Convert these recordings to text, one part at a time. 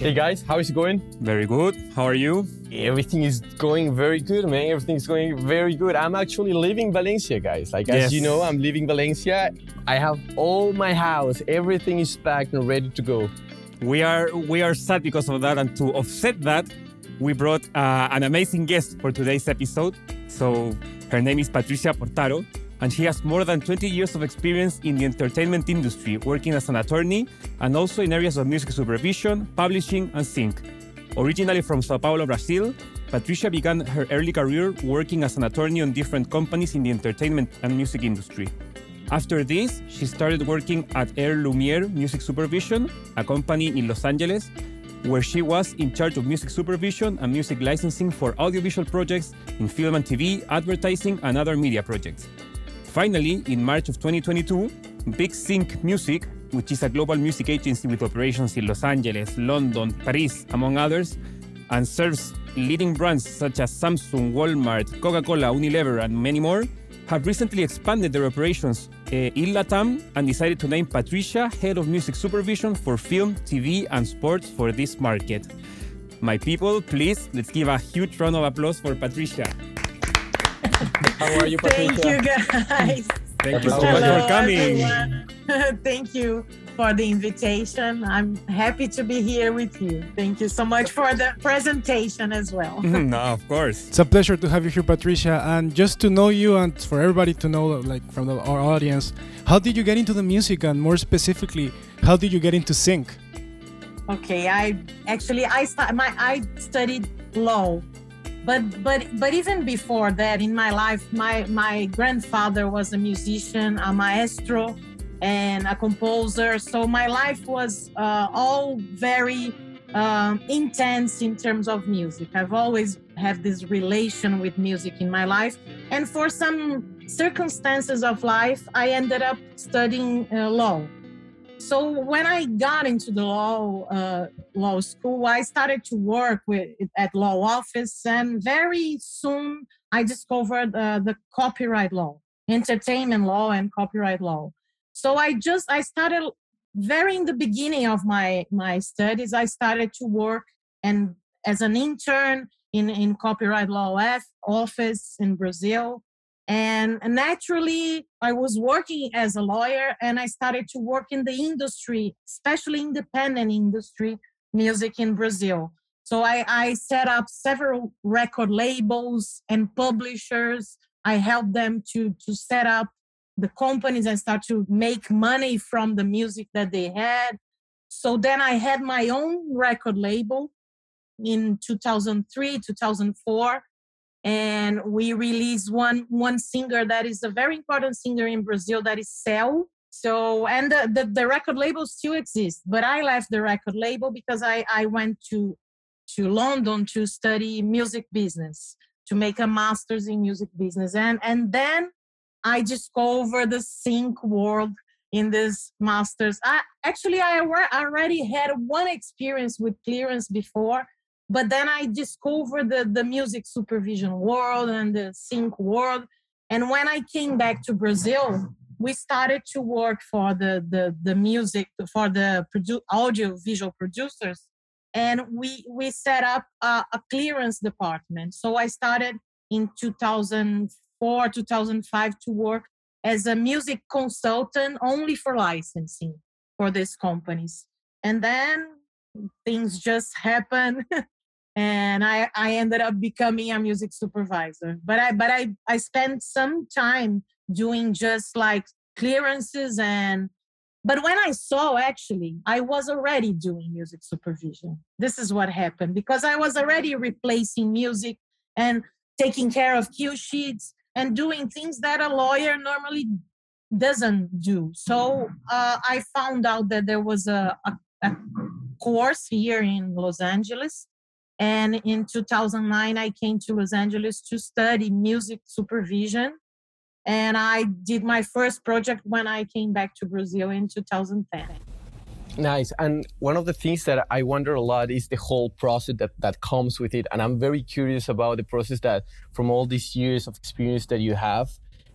Hey guys, how is it going? Very good. How are you? Everything is going very good, man. Everything is going very good. I'm actually leaving Valencia, guys. Like Yes. as you know, I'm leaving Valencia. I have all my house. Everything is packed and ready to go. We are we are sad because of that, and to offset that, we brought uh, an amazing guest for today's episode. So her name is Patricia Portaro, and she has more than 20 years of experience in the entertainment industry, working as an attorney and also in areas of music supervision, publishing, and sync. Originally from Sao Paulo, Brazil, Patricia began her early career working as an attorney on different companies in the entertainment and music industry. After this, she started working at Air Lumiere Music Supervision, a company in Los Angeles, where she was in charge of music supervision and music licensing for audiovisual projects in film and TV, advertising, and other media projects. Finally, in March of 2022, Big Sync Music, which is a global music agency with operations in Los Angeles, London, Paris, among others, and serves leading brands such as Samsung, Walmart, Coca Cola, Unilever, and many more, have recently expanded their operations uh, in Latam and decided to name Patricia head of music supervision for film, TV, and sports for this market. My people, please, let's give a huge round of applause for Patricia. How are you, Patricia? Thank you, guys. Thank you so much for coming. Thank you for the invitation. I'm happy to be here with you. Thank you so much for the presentation as well. Mm-hmm. no, of course. It's a pleasure to have you here, Patricia. And just to know you and for everybody to know, like from the, our audience, how did you get into the music? And more specifically, how did you get into sync? Okay, I actually I stu- my I studied law, but but but even before that in my life, my my grandfather was a musician, a maestro, and a composer. So my life was uh, all very um, intense in terms of music. I've always had this relation with music in my life, and for some circumstances of life, I ended up studying uh, law. So when I got into the law uh, law school, I started to work with at law office, and very soon I discovered uh, the copyright law, entertainment law, and copyright law. So I just I started very in the beginning of my my studies. I started to work and as an intern in in copyright law F- office in Brazil and naturally i was working as a lawyer and i started to work in the industry especially independent industry music in brazil. So i, I set up several record labels and publishers. I helped them to to set up the companies and start to make money from the music that they had. So then i had my own record label in 2003 2004 and we released one one singer that is a very important singer in Brazil that is Céu. So and the, the, the record label still exists, but I left the record label because I, I went to to London to study music business, to make a master's in music business. And and then I discovered the sync world in this master's. I actually I already had one experience with clearance before, but then I discovered the, the music supervision world and the sync world. And when I came back to Brazil, we started to work for the the, the music for the produ- audio visual producers, and we we set up a, a clearance department. So I started in 2004 2005 to work as a music consultant only for licensing for these companies, and then things just happen and I, I ended up becoming a music supervisor but i but i i spent some time doing just like clearances and but when i saw actually i was already doing music supervision this is what happened because i was already replacing music and taking care of cue sheets and doing things that a lawyer normally doesn't do so uh, i found out that there was a, a, a course here in los angeles and in 2009, I came to Los Angeles to study music supervision. And I did my first project when I came back to Brazil in 2010. Nice. And one of the things that I wonder a lot is the whole process that, that comes with it. And I'm very curious about the process that, from all these years of experience that you have,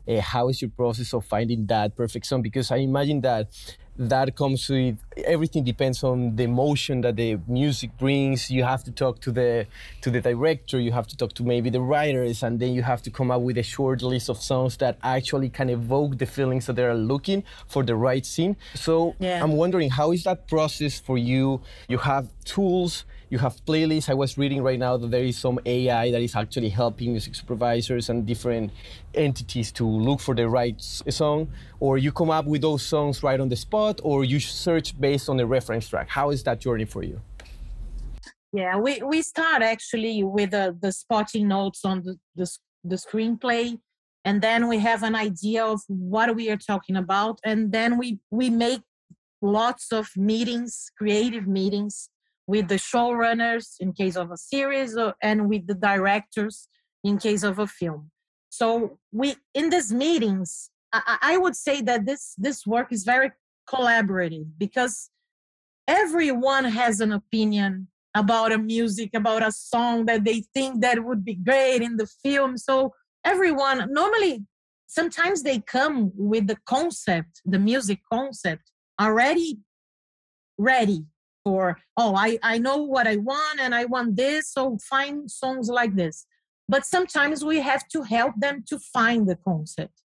uh, how is your process of finding that perfect song? Because I imagine that that comes with everything depends on the emotion that the music brings you have to talk to the to the director you have to talk to maybe the writers and then you have to come up with a short list of songs that actually can evoke the feelings that they are looking for the right scene so Yeah. i'm wondering how is that process for you you have tools you have playlists. I was reading right now that there is some AI that is actually helping music supervisors and different entities to look for the right song, or you come up with those songs right on the spot, or you search based on the reference track. How is that journey for you? Yeah, we, we start actually with the, the spotting notes on the, the, the screenplay. And then we have an idea of what we are talking about. And then we, we make lots of meetings, creative meetings with the showrunners in case of a series and with the directors in case of a film. So we in these meetings, I, I would say that this this work is very collaborative because everyone has an opinion about a music about a song that they think that would be great in the film. So everyone normally sometimes they come with the concept the music concept already ready for oh i i know what i want and i want this so find songs like this but sometimes we have to help them to find the concept.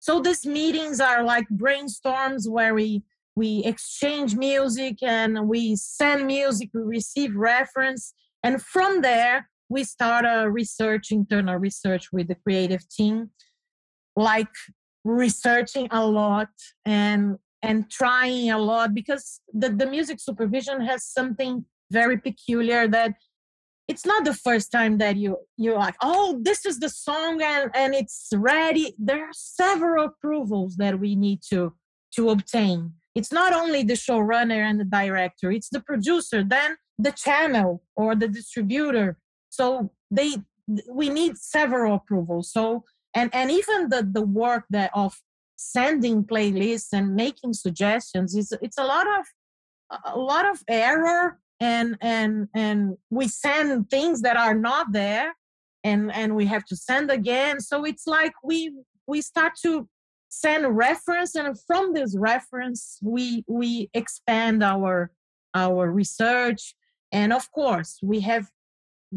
So these meetings are like brainstorms where we we exchange music and we send music we receive reference and from there we start a research internal research with the creative team like researching a lot and and trying a lot because the, the music supervision has something very peculiar that it's not the first time that you you're like oh this is the song and and it's ready. There are several approvals that we need to to obtain. It's not only the showrunner and the director it's the producer then the channel or the distributor. So they we need several approvals. So and and even the the work that of sending playlists and making suggestions is it's a lot of a lot of error and and and we send things that are not there and and we have to send again. So it's like we we start to send reference and from this reference we we expand our our research. And of course we have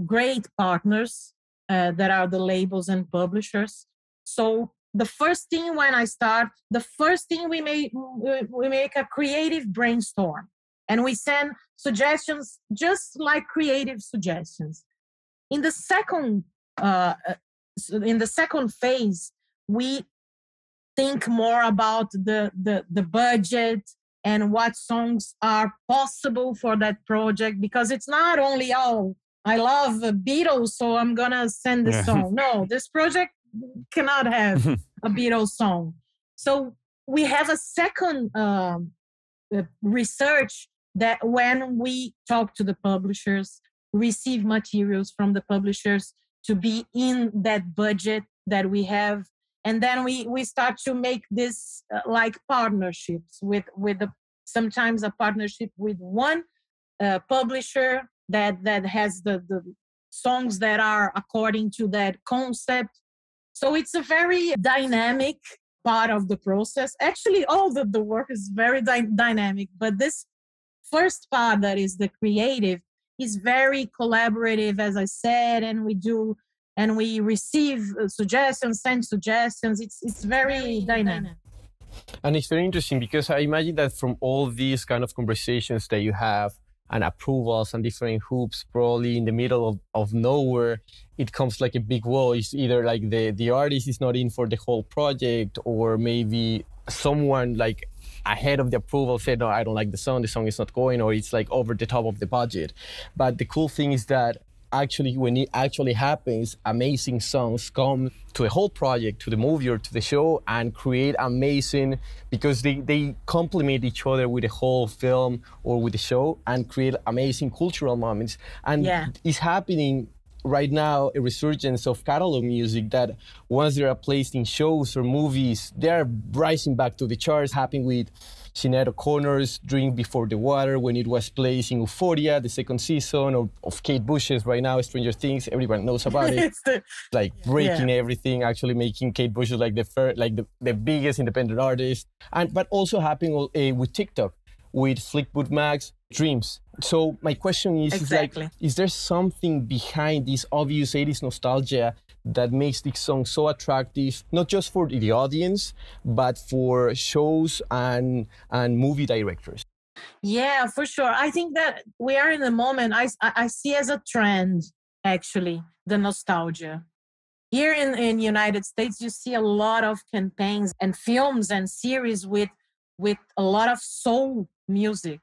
great partners uh, that are the labels and publishers. So the first thing when i start the first thing we make we we make a creative brainstorm and we send suggestions just like creative suggestions. In the second uh, uh, in the second phase we think more about the, the the budget and what songs are possible for that project because it's not only oh i love beatles so i'm gonna send this Yeah. song. No this project cannot have a beatles song. So we have a second um, uh, research that when we talk to the publishers receive materials from the publishers to be in that budget that we have and then we we start to make this uh, like partnerships with with the sometimes a partnership with one uh, publisher that that has the the songs that are according to that concept. So it's a very dynamic part of the process. Actually all the, the work is very dy- dynamic but this first part that is the creative is very collaborative as i said and we do and we receive uh, suggestions send suggestions. It's it's very dynamic. And it's very interesting because I imagine that from all these kind of conversations that you have and approvals and different hoops, probably in the middle of, of nowhere, it comes like a big wall. It's either like the, the artist is not in for the whole project, or maybe someone like ahead of the approval said, No, I don't like the song, the song is not going, or it's like over the top of the budget. But the cool thing is that actually when it actually happens amazing songs come to a whole project to the movie or to the show and create amazing because they, they complement each other with the whole film or with the show and create amazing cultural moments and Yeah. it's happening right now a resurgence of catalog music that once they are placed in shows or movies, they are rising back to the charts, happening with Sinead O'Connor's Drink Before the War when it was placed in Euphoria, the second season, or of Kate Bush's right now, Stranger Things. Everyone knows about it. the, like breaking everything, actually making Kate Bush like the first, like the, the biggest independent artist, and but also happening uh, with TikTok, with Fleetwood Mac's Dreams. So my question is, Exactly. is like, is there something behind this obvious 80s nostalgia that makes this song so attractive, not just for the audience, but for shows and and movie directors? Yeah, for sure. I think that we are in a moment I, I I see as a trend actually the nostalgia. Here in in United States, you see a lot of campaigns and films and series with with a lot of soul music,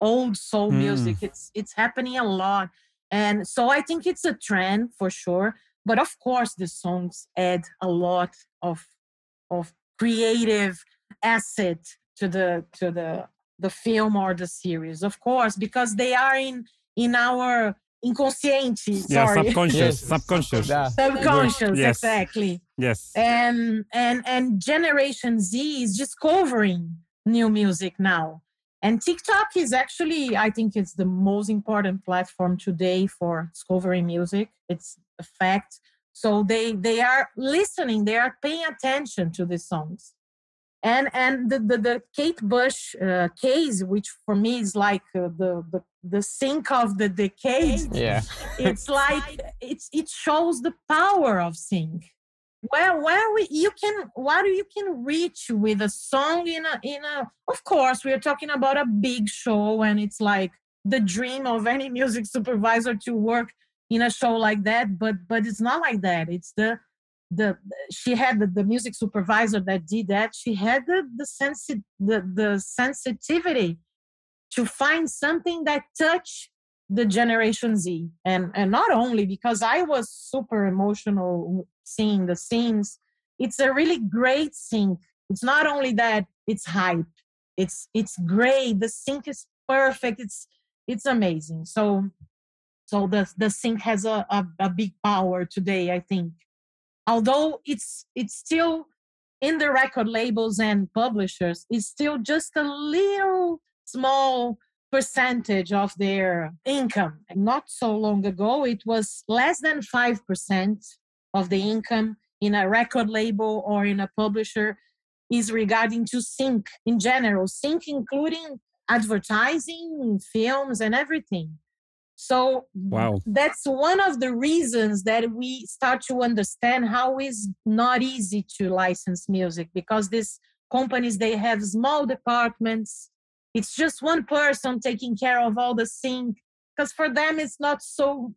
old soul Mm. music. It's it's happening a lot, and so I think it's a trend for sure. But of course, the songs add a lot of of creative asset to the to the the film or the series of course because they are in in our inconsciente Yeah, sorry subconscious, Yes. subconscious. Yeah. subconscious Yes. exactly Yes. and and and generation z is discovering new music now and tiktok is actually i think it's the most important platform today for discovering music. It's a fact. So they they are listening they are paying attention to the songs. And and the the, the kate bush uh, case which for me is like uh, the, the the sync of the decade. Yeah. it's like it's it shows the power of sync where where we you can what you can reach with a song in a in a of course we are talking about a big show and it's like the dream of any music supervisor to work in a show like that but but it's not like that. It's the the she had the, the music supervisor that did that. She had the the sensi- the, the sensitivity to find something that touch the generation z. And and not only because i was super emotional seeing the scenes it's a really great sync it's not only that it's hype. It's it's great. The sync is perfect. It's it's amazing. So so the the sync has a, a, a big power today i think. Although it's it's still in the record labels and publishers it's still just a little small percentage of their income. Not so long ago, it was less than 5% of the income in a record label or in a publisher is regarding to sync in general, sync including advertising, films, and everything. So Wow. that's one of the reasons that we start to understand how it's not easy to license music because these companies they have small departments it's just one person taking care of all the sync because for them it's not so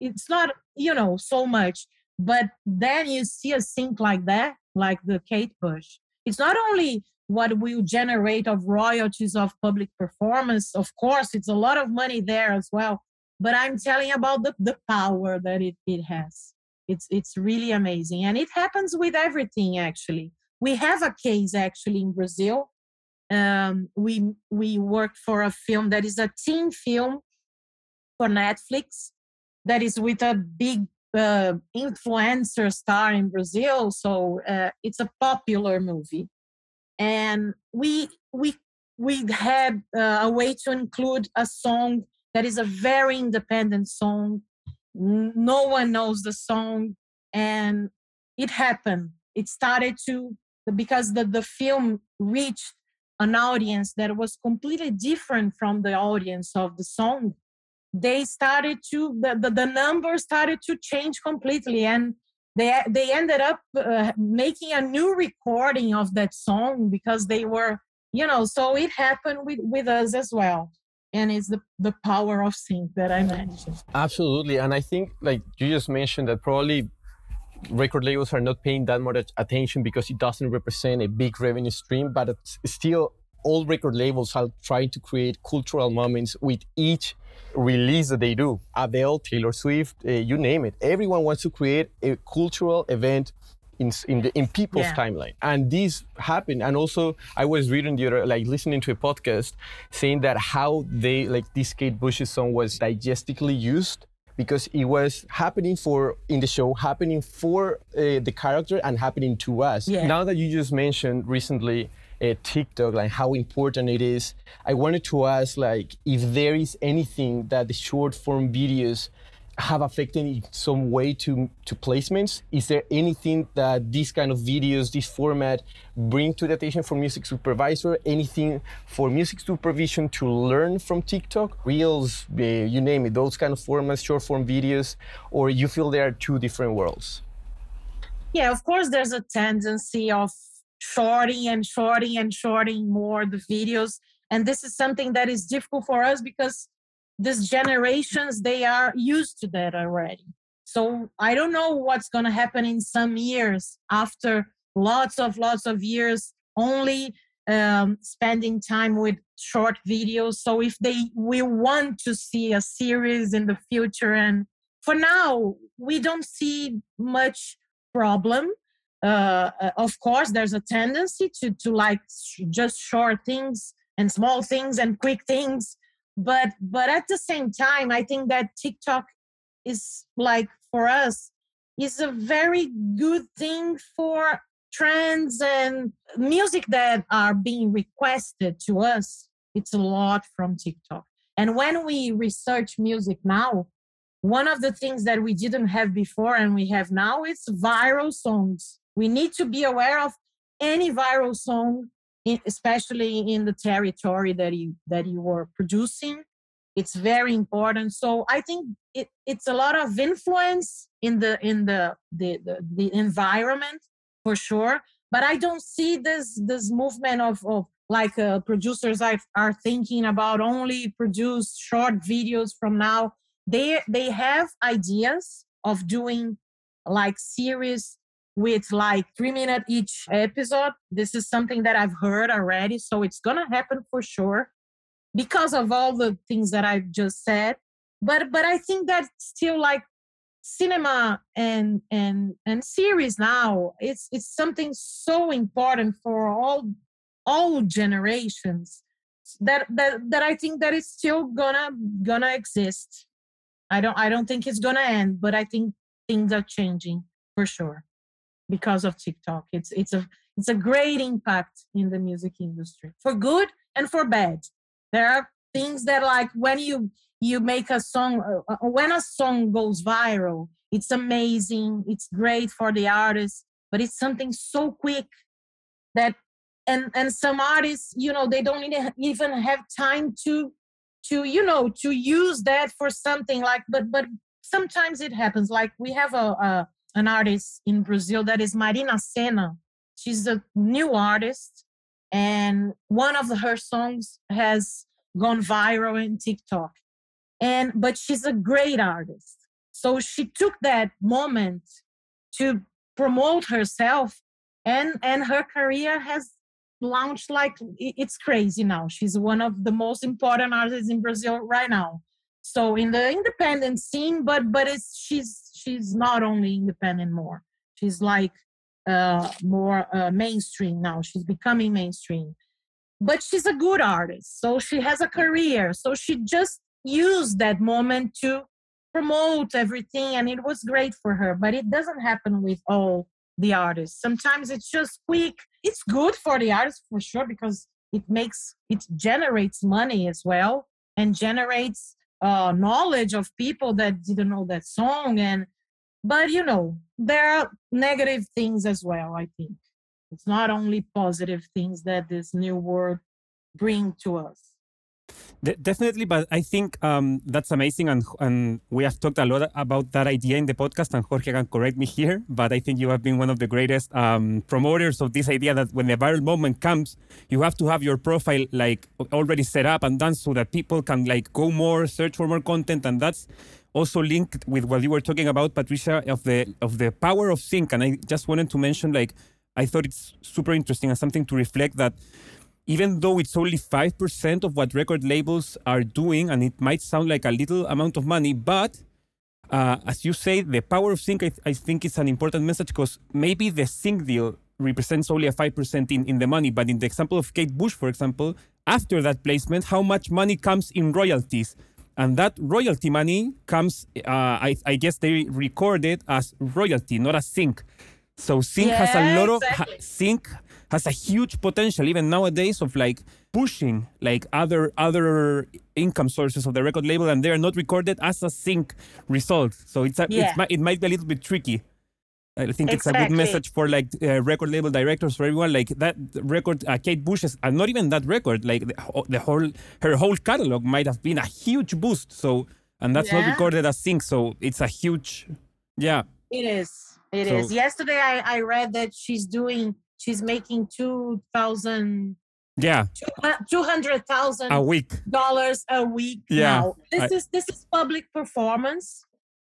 it's not you know so much but then you see a sync like that like the kate bush. It's not only what will generate of royalties of public performance of course it's a lot of money there as well but i'm telling about the, the power that it, it has. It's it's really amazing and it happens with everything actually. We have a case actually in brazil. Um, we we worked for a film that is a teen film for Netflix that is with a big uh, influencer star in Brazil. So uh, it's a popular movie, and we we we had uh, a way to include a song that is a very independent song. No one knows the song, and it happened. It started to because the, the film reached an audience that was completely different from the audience of the song they started to the, the, the numbers started to change completely and they they ended up uh, making a new recording of that song because they were you know so it happened with with us as well and it's the the power of sync that i mentioned Absolutely. And I think, like you just mentioned, that probably record labels are not paying that much attention because it doesn't represent a big revenue stream, but it's still all record labels are trying to create cultural moments with each release that they do. Adele, Taylor Swift, uh, you name it. Everyone wants to create a cultural event in in, the, in people's Yeah. timeline, and this happened. And also, I was reading the other, like listening to a podcast saying that how they like this Kate Bush's song was diegetically used because it was happening for in the show, happening for uh, the character and happening to us. Yeah. Now that you just mentioned recently uh, TikTok, like how important it is, I wanted to ask like if there is anything that the short form videos have affected in some way to to placements? Is there anything that these kind of videos, this format, bring to the attention for music supervisor? Anything for music supervision to learn from TikTok, Reels, uh, you name it, those kind of formats, short form videos, or you feel they are two different worlds? Yeah, of course, there's a tendency of shorting and shorting and shorting more the videos, and this is something that is difficult for us because these generations they are used to that already. So i don't know what's going to happen in some years after lots of lots of years only um, spending time with short videos. So if they we want to see a series in the future and for now we don't see much problem uh of course there's a tendency to to like just short things and small things and quick things. But but at the same time i think that tiktok is like for us is a very good thing for trends and music that are being requested to us. It's a lot from tiktok. And when we research music now one of the things that we didn't have before and we have now is viral songs we need to be aware of any viral song especially in the territory that you that you are producing. It's very important. So i think it, it's a lot of influence in the in the, the the, the environment for sure. But i don't see this this movement of, of like uh, producers are, are thinking about only produce short videos from now. They they have ideas of doing like series with like three minute each episode. This is something that I've heard already. So it's going to happen for sure because of all the things that I've just said. But, but I think that still like cinema and, and, and series now, it's, it's something so important for all, all generations that, that, that I think that it's still gonna, gonna exist. I don't, I don't think it's gonna end, but I think things are changing for sure because of TikTok. It's it's a it's a great impact in the music industry for good and for bad. There are things that like when you you make a song uh, when a song goes viral, it's amazing. It's great for the artist, but it's something so quick that and and some artists, you know, they don't even have time to to you know to use that for something like but but sometimes it happens like we have a, a an artist in Brazil that is Marina Senna. She's a new artist, and one of her songs has gone viral in TikTok. And but she's a great artist. So she took that moment to promote herself and and her career has launched like it's crazy now. She's one of the most important artists in Brazil right now. So in the independent scene, but but it's she's she's not only independent more she's like uh, more uh, mainstream now she's becoming mainstream. But she's a good artist so she has a career so she just used that moment to promote everything and it was great for her but it doesn't happen with all the artists. Sometimes it's just quick. It's good for the artist for sure because it makes it generates money as well and generates uh, knowledge of people that didn't know that song and but you know there are negative things as well i think. It's not only positive things that this new world bring to us. De- definitely, but I think um, that's amazing, and and we have talked a lot about that idea in the podcast, and Jorge can correct me here, but I think you have been one of the greatest um, promoters of this idea that when the viral moment comes, you have to have your profile like already set up and done so that people can like go more, search for more content, and that's also linked with what you were talking about, Patricia, of the of the power of sync. And I just wanted to mention, like, I thought it's super interesting and something to reflect that even though it's only 5% of what record labels are doing, and it might sound like a little amount of money, but uh, as you say, the power of sync, I, th- I think is an important message because maybe the sync deal represents only a 5% in, in the money. But in the example of Kate Bush, for example, after that placement, how much money comes in royalties? And that royalty money comes. Uh, I, I guess they record it as royalty, not as sync. So sync Yeah, has a lot of exactly. ha, sync has a huge potential even nowadays of like pushing like other other income sources of the record label, and they are not recorded as a sync result. So it's a, Yeah. it's, it might be a little bit tricky. I think it's a good message for like uh, record label directors for everyone. Like that record, uh, Kate Bush's, and not even that record. Like the, the whole her whole catalog might have been a huge boost. So and that's not recorded as sync. So it's a huge, yeah, It is. It is. So- Yesterday, I, I read that she's doing, she's making two thousand, yeah, two hundred thousand a week. dollars a week Yeah, now. This I- is this is public performance,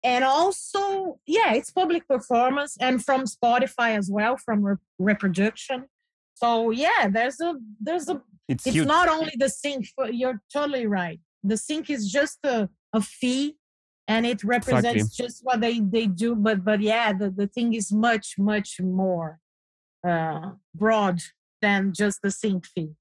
and also yeah, it's public performance, and from Spotify as well, from re- reproduction. So yeah, there's a there's a. It's, It's not only the sync. You're totally right. The sync is just a, a fee, and it represents just what they they do. But but yeah, the the thing is much much more uh, broad than just the sync fee.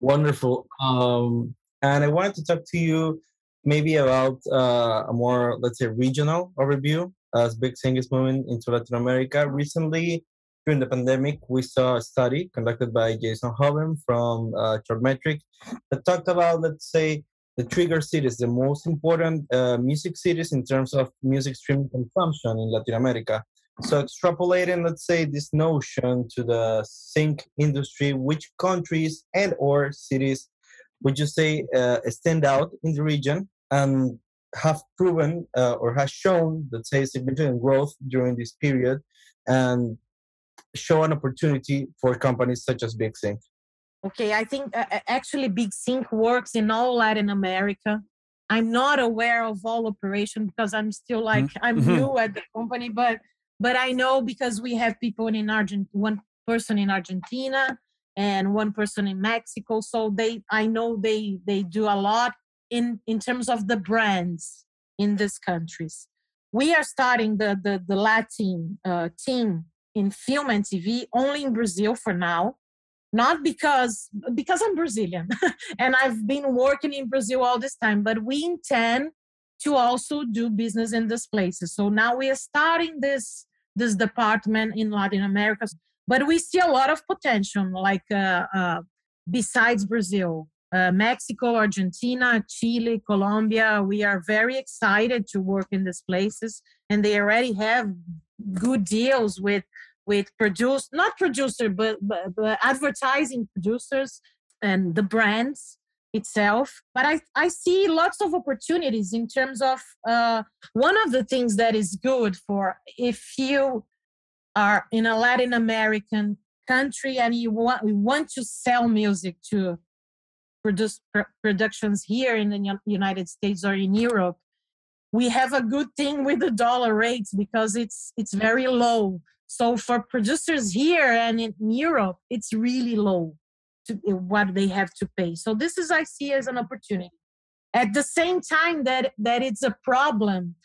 Wonderful. Um, and I wanted to talk to you maybe about uh, a more, let's say, regional overview as Big Sync is moving into Latin America. Recently, during the pandemic, we saw a study conducted by Jason Joven from uh, Chartmetric that talked about, let's say, the trigger cities, the most important uh, music cities in terms of music streaming consumption in Latin America. So extrapolating, let's say, this notion to the sync industry, which countries and or cities would you say uh, stand out in the region and have proven uh, or has shown, let's say, significant growth during this period and show an opportunity for companies such as Big Sync? Okay, I think uh, actually Big Sync works in all Latin America. I'm not aware of all operation because I'm still like I'm Mhm. new at the company, but but I know because we have people in Argent, one person in Argentina and one person in Mexico. So they, I know they they do a lot in in terms of the brands in these countries. We are starting the the the Latin uh, team in film and TV only in Brazil for now not because because I'm Brazilian and I've been working in Brazil all this time, but we intend to also do business in these places. So now we are starting this this department in Latin America, but we see a lot of potential. Like uh, uh, besides Brazil, uh, Mexico, Argentina, Chile, Colombia, we are very excited to work in these places, and they already have good deals with with produce not producer but, but, but advertising producers and the brands itself. But i i see lots of opportunities in terms of uh, one of the things that is good for if you are in a latin american country and you want you want to sell music to produce pr- productions here in the united states or in europe we have a good thing with the dollar rates because it's it's very low so for producers here and in Europe, it's really low to what they have to pay. So this is I see as an opportunity. At the same time that that it's a problem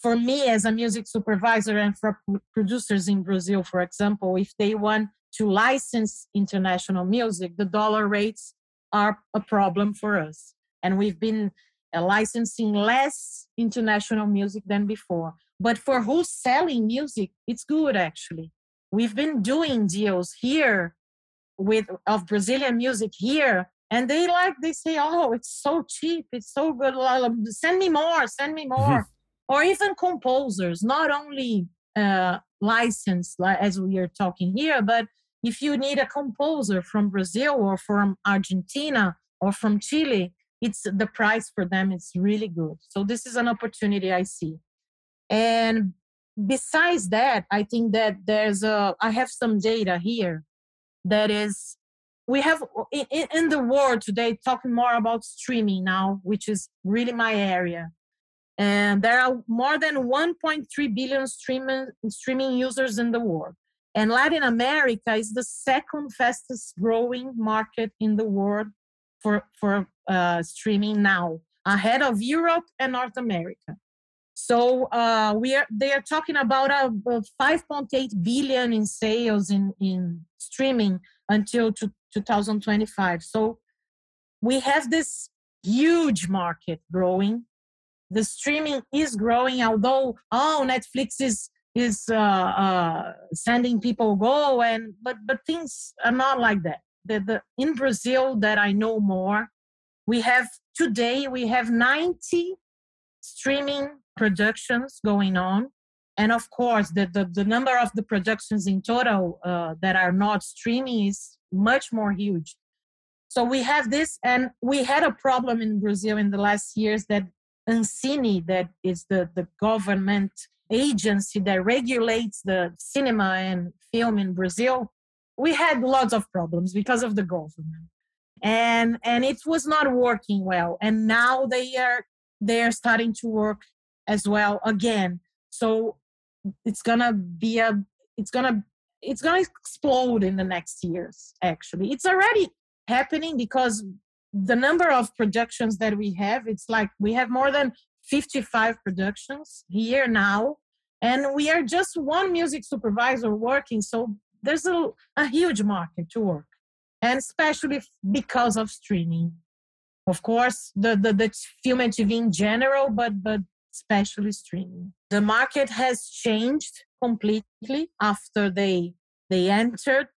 for me as a music supervisor and for producers in Brazil, for example, if they want to license international music, the dollar rates are a problem for us. And we've been uh, licensing less international music than before. But for who's selling music, it's good actually. We've been doing deals here with of Brazilian music here, and they like they say, "Oh, it's so cheap, it's so good. Send me more, send me more." or even composers, not only uh, licensed as we are talking here, but if you need a composer from Brazil or from Argentina or from Chile, it's the price for them is really good. So this is an opportunity I see. And besides that, I think that there's a, I have some data here that is, we have in, in- the world today talking more about streaming now, which is really my area. And there are more than 1.3 billion streaming, streaming users in the world. And Latin America is the second fastest growing market in the world for, for uh, streaming now, ahead of Europe and North America. So uh, we are they are talking about uh, uh, 5.8 billion in sales in, in streaming until to 2025. So we have this huge market growing. The streaming is growing, although oh Netflix is is uh, uh, sending people go and but but things are not like that. The, the in Brazil that I know more, we have today we have 90 streaming productions going on and of course the, the, the number of the productions in total uh, that are not streaming is much more huge so we have this and we had a problem in brazil in the last years that ancine that is the, the government agency that regulates the cinema and film in brazil we had lots of problems because of the government. And and it was not working well. And now they are they're starting to work as well again. So it's gonna be a it's gonna it's gonna explode in the next years actually. It's already happening because the number of productions that we have it's like we have more than 55 productions here now and we are just one music supervisor working so there's a, a huge market to work and especially because of streaming. Of course the, the, the film and tv in general but but especially streaming. The market has changed completely after they they entered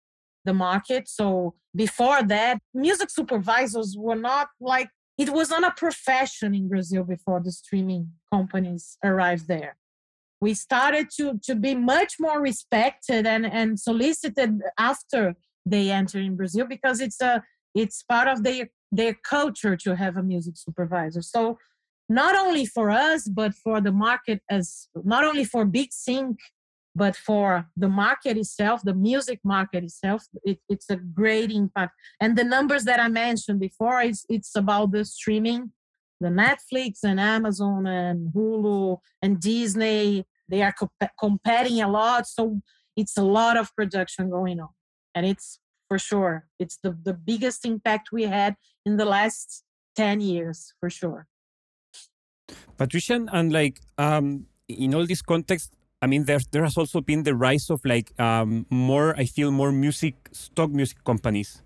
the market so before that music supervisors were not like it was not a profession in brazil before the streaming companies arrived there. We started to to be much more respected and and solicited after they enter in brazil because it's a it's part of their their culture to have a music supervisor. So not only for us but for the market as not only for big sync but for the market itself the music market itself it, it's a great impact. And the numbers that i mentioned before it's, it's about the streaming the netflix and amazon and hulu and disney. They are comp- competing a lot so it's a lot of production going on. And it's for sure it's the, the biggest impact we had in the last 10 years for sure. Patrician, and like um, in all this context, I mean, there there has also been the rise of like um, more, I feel, more music stock music companies.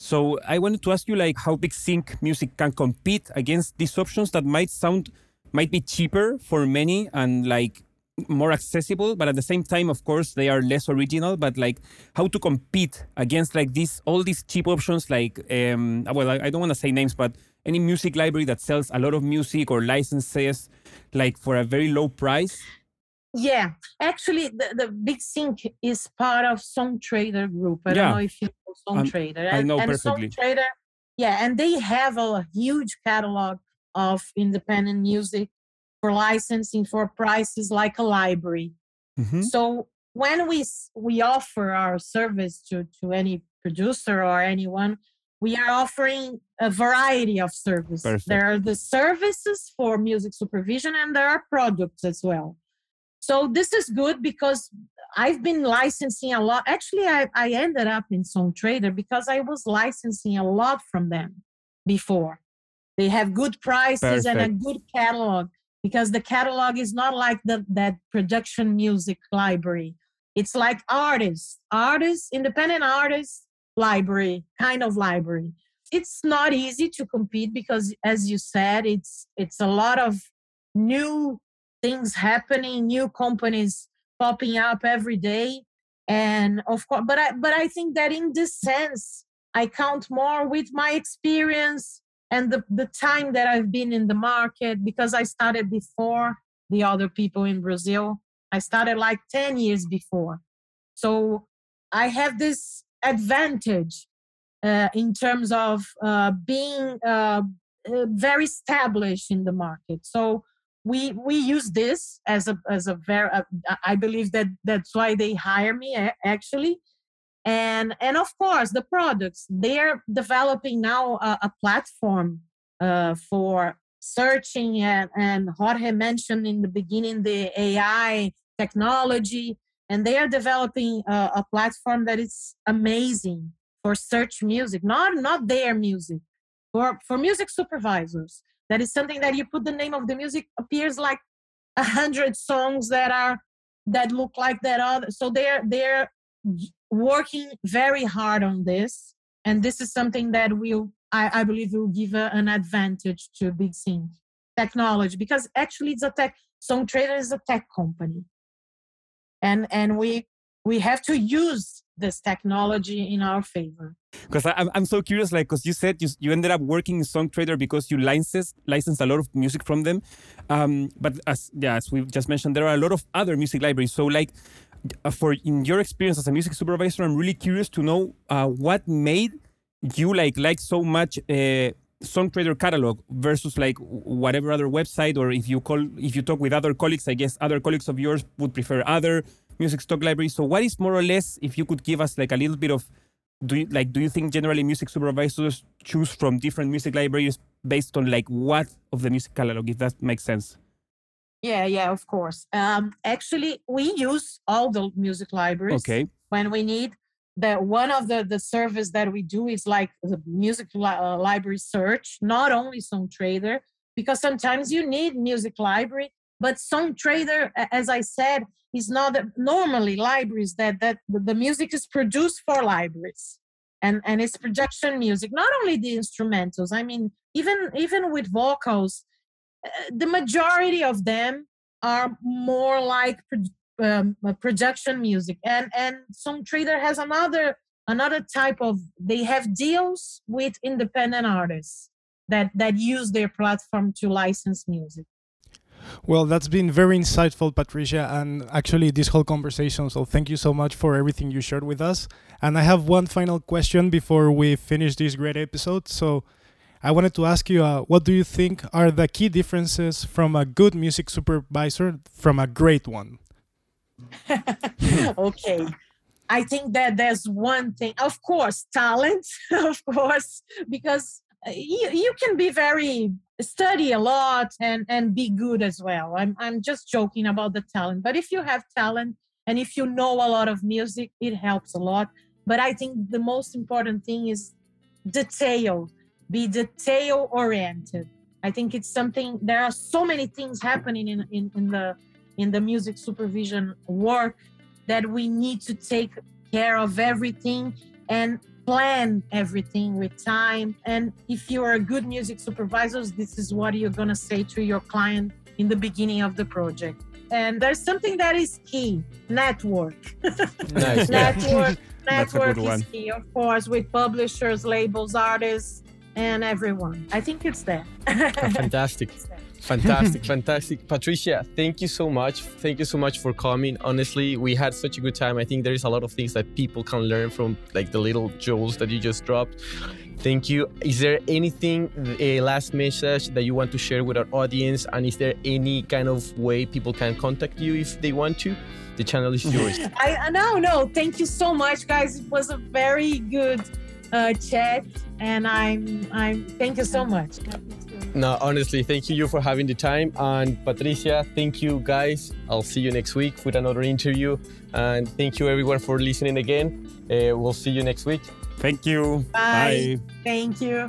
So I wanted to ask you like how Big Sync Music can compete against these options that might sound might be cheaper for many and like more accessible, but at the same time, of course, they are less original. But like how to compete against like these all these cheap options, like um, well, I, I don't want to say names, but any music library that sells a lot of music or licenses like for a very low price? Yeah, actually, the, the Big Sync is part of Songtradr Group. I yeah. don't know if you know Songtradr. And, I know and perfectly. Songtradr, yeah, and they have a huge catalog of independent music for licensing for prices like a library. Mm-hmm. So when we we offer our service to to any producer or anyone, we are offering a variety of services. Perfect. There are the services for music supervision and there are products as well. So this is good because I've been licensing a lot. Actually, I, I ended up in Songtradr because I was licensing a lot from them before. They have good prices Perfect. and a good catalog because the catalog is not like the, that production music library. It's like artists, artists, independent artists library, kind of library. It's not easy to compete because, as you said, it's it's a lot of new things happening, new companies popping up every day, and of course, but I but I think that in this sense, I count more with my experience and the, the time that I've been in the market because I started before the other people in Brazil. I started like 10 years before. So I have this advantage uh, in terms of uh, being uh, uh, very established in the market. So we we use this as a as a very uh, I believe that that's why they hire me actually. And and of course the products they're developing now a, a platform uh, for searching and, and Jorge mentioned in the beginning the AI technology and they are developing a, a platform that is amazing for search music not not their music for for music supervisors that is something that you put the name of the music appears like a hundred songs that are that look like that other so they're they're working very hard on this and this is something that will I, I believe will give a, an advantage to Big Sync technology because actually it's a tech. Songtradr is a tech company, and and we we have to use this technology in our favor. Because I'm, I'm so curious, like, because you said you, you ended up working in Songtradr because you licensed licensed a lot of music from them. Um, but as yeah, as we just mentioned, there are a lot of other music libraries. So like, uh, for in your experience as a music supervisor, I'm really curious to know uh, what made you like like so much. Uh, Songtradr catalog versus like whatever other website, or if you call if you talk with other colleagues, I guess other colleagues of yours would prefer other music stock libraries. So, what is more or less, if you could give us like a little bit of, do you like do you think generally music supervisors choose from different music libraries based on like what of the music catalog, if that makes sense? Yeah, yeah, of course. Um, actually, we use all the music libraries. Okay. When we need that one of the the service that we do is like the music li- uh, library search not only Songtradr because sometimes you need music library but Songtradr as i said is not that normally libraries that that the music is produced for libraries and and it's production music not only the instrumentals i mean even even with vocals uh, the majority of them are more like um, production music. And and Songtradr has another another type of they have deals with independent artists that that use their platform to license music well, that's been very insightful, Patricia, and actually this whole conversation. So thank you so much for everything you shared with us. And I have one final question before we finish this great episode. So I wanted to ask you, uh, what do you think are the key differences from a good music supervisor from a great one? okay. I think that there's one thing, of course, talent, of course, because Uh, you, you can be very study a lot and and be good as well. I'm i'm just joking about the talent but if you have talent and if you know a lot of music it helps a lot. But i think the most important thing is detail be detail oriented. I think it's something there are so many things happening in in, in the in the music supervision work that we need to take care of everything and plan everything with time. And if you are a good music supervisor, this is what you're going to say to your client in the beginning of the project. And there's something that is key network. Nice. network network is key, of course, with publishers, labels, artists, and everyone. I think it's there. fantastic. Fantastic, fantastic. Patricia, thank you so much. Thank you so much for coming. Honestly, we had such a good time. I think there is a lot of things that people can learn from like the little jewels that you just dropped. Thank you. Is there anything, a last message that you want to share with our audience? And is there any kind of way people can contact you if they want to? The channel is yours. I no, no. Thank you so much, guys. It was a very good uh, chat, and I'm I'm. Thank you so much. No, honestly, thank you you for having the time. And Patricia, thank you guys. I'll see you next week with another interview. And thank you everyone for listening again. Uh, we'll see you next week. Thank you. Bye. Bye. Thank you.